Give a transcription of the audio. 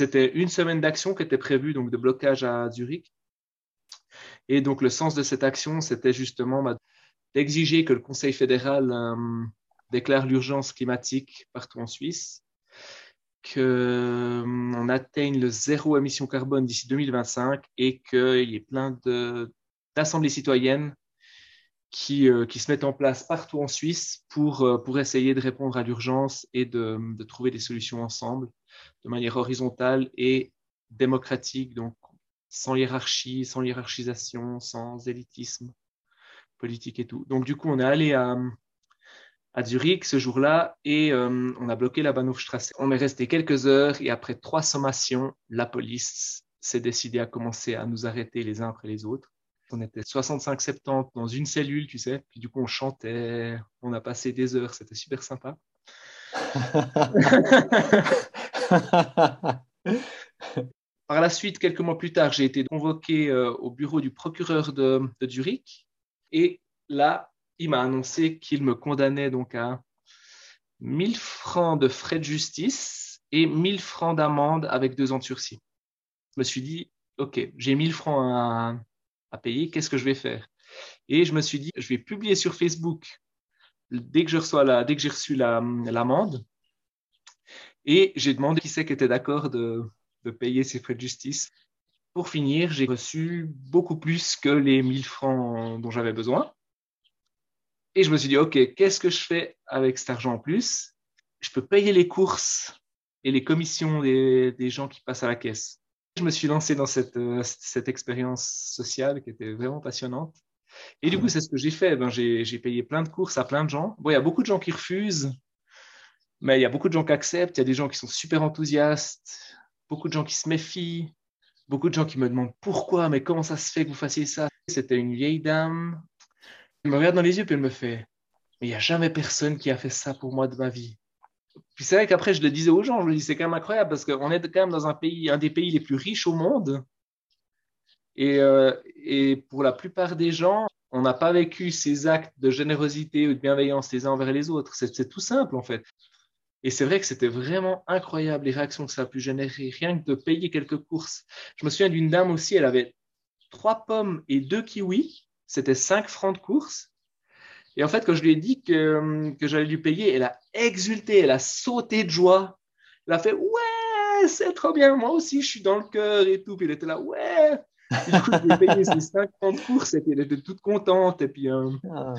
C'était une semaine d'action qui était prévue, donc de blocage à Zurich. Et donc, le sens de cette action, c'était justement bah, d'exiger que le Conseil fédéral euh, déclare l'urgence climatique partout en Suisse, qu'on euh, atteigne le zéro émission carbone d'ici 2025 et qu'il y ait plein d'assemblées citoyennes qui, euh, qui, se mettent en place partout en Suisse pour, pour essayer de répondre à l'urgence et de, de, trouver des solutions ensemble de manière horizontale et démocratique, donc sans hiérarchie, sans hiérarchisation, sans élitisme politique et tout. Donc du coup, on est allé à, à Zurich ce jour-là et euh, on a bloqué la Bahnhofstrasse. On est resté quelques heures et après trois sommations, la police s'est décidée à commencer à nous arrêter les uns après les autres. On était 65-70 dans une cellule, tu sais, puis du coup on chantait, on a passé des heures, c'était super sympa. Par la suite, quelques mois plus tard, j'ai été convoqué euh, au bureau du procureur de, Zurich. Et là, il m'a annoncé qu'il me condamnait donc à 1000 francs de frais de justice et 1000 francs d'amende avec deux ans de sursis. Je me suis dit, OK, j'ai 1000 francs à, payer, qu'est-ce que je vais faire? Et je me suis dit, je vais publier sur Facebook dès que je la, j'ai reçu l'amende, et j'ai demandé qui c'est qui était d'accord de, payer ces frais de justice. Pour finir, j'ai reçu beaucoup plus que les 1000 francs dont j'avais besoin. Et je me suis dit, OK, qu'est-ce que je fais avec cet argent en plus? Je peux payer les courses et les commissions des, gens qui passent à la caisse. Je me suis lancé dans cette, cette expérience sociale qui était vraiment passionnante. Et du coup, c'est ce que j'ai fait. Ben, j'ai payé plein de courses à plein de gens. Bon, il y a beaucoup de gens qui refusent mais il y a beaucoup de gens qui acceptent, il y a des gens qui sont super enthousiastes, beaucoup de gens qui se méfient, beaucoup de gens qui me demandent pourquoi, mais comment ça se fait que vous fassiez ça? C'était une vieille dame. Elle me regarde dans les yeux puis elle me fait Mais il n'y a jamais personne qui a fait ça pour moi de ma vie. C'est vrai qu'après, je le disais aux gens, je me dis c'est quand même incroyable parce qu'on est quand même dans un pays, un des pays les plus riches au monde. Et, euh, et pour la plupart des gens, on n'a pas vécu ces actes de générosité ou de bienveillance les uns envers les autres. C'est tout simple en fait. Et c'est vrai que c'était vraiment incroyable les réactions que ça a pu générer, rien que de payer quelques courses. Je me souviens d'une dame aussi, elle avait trois pommes et deux kiwis, c'était cinq francs de course. Et en fait, quand je lui ai dit que, que j'allais lui payer, elle a exulté, elle a sauté de joie. Elle a fait Ouais, c'est trop bien, moi aussi, je suis dans le cœur et tout. Puis elle était là Ouais. du coup, je lui ai payé ses cinq francs de course et puis elle était toute contente. Et puis, euh, ah.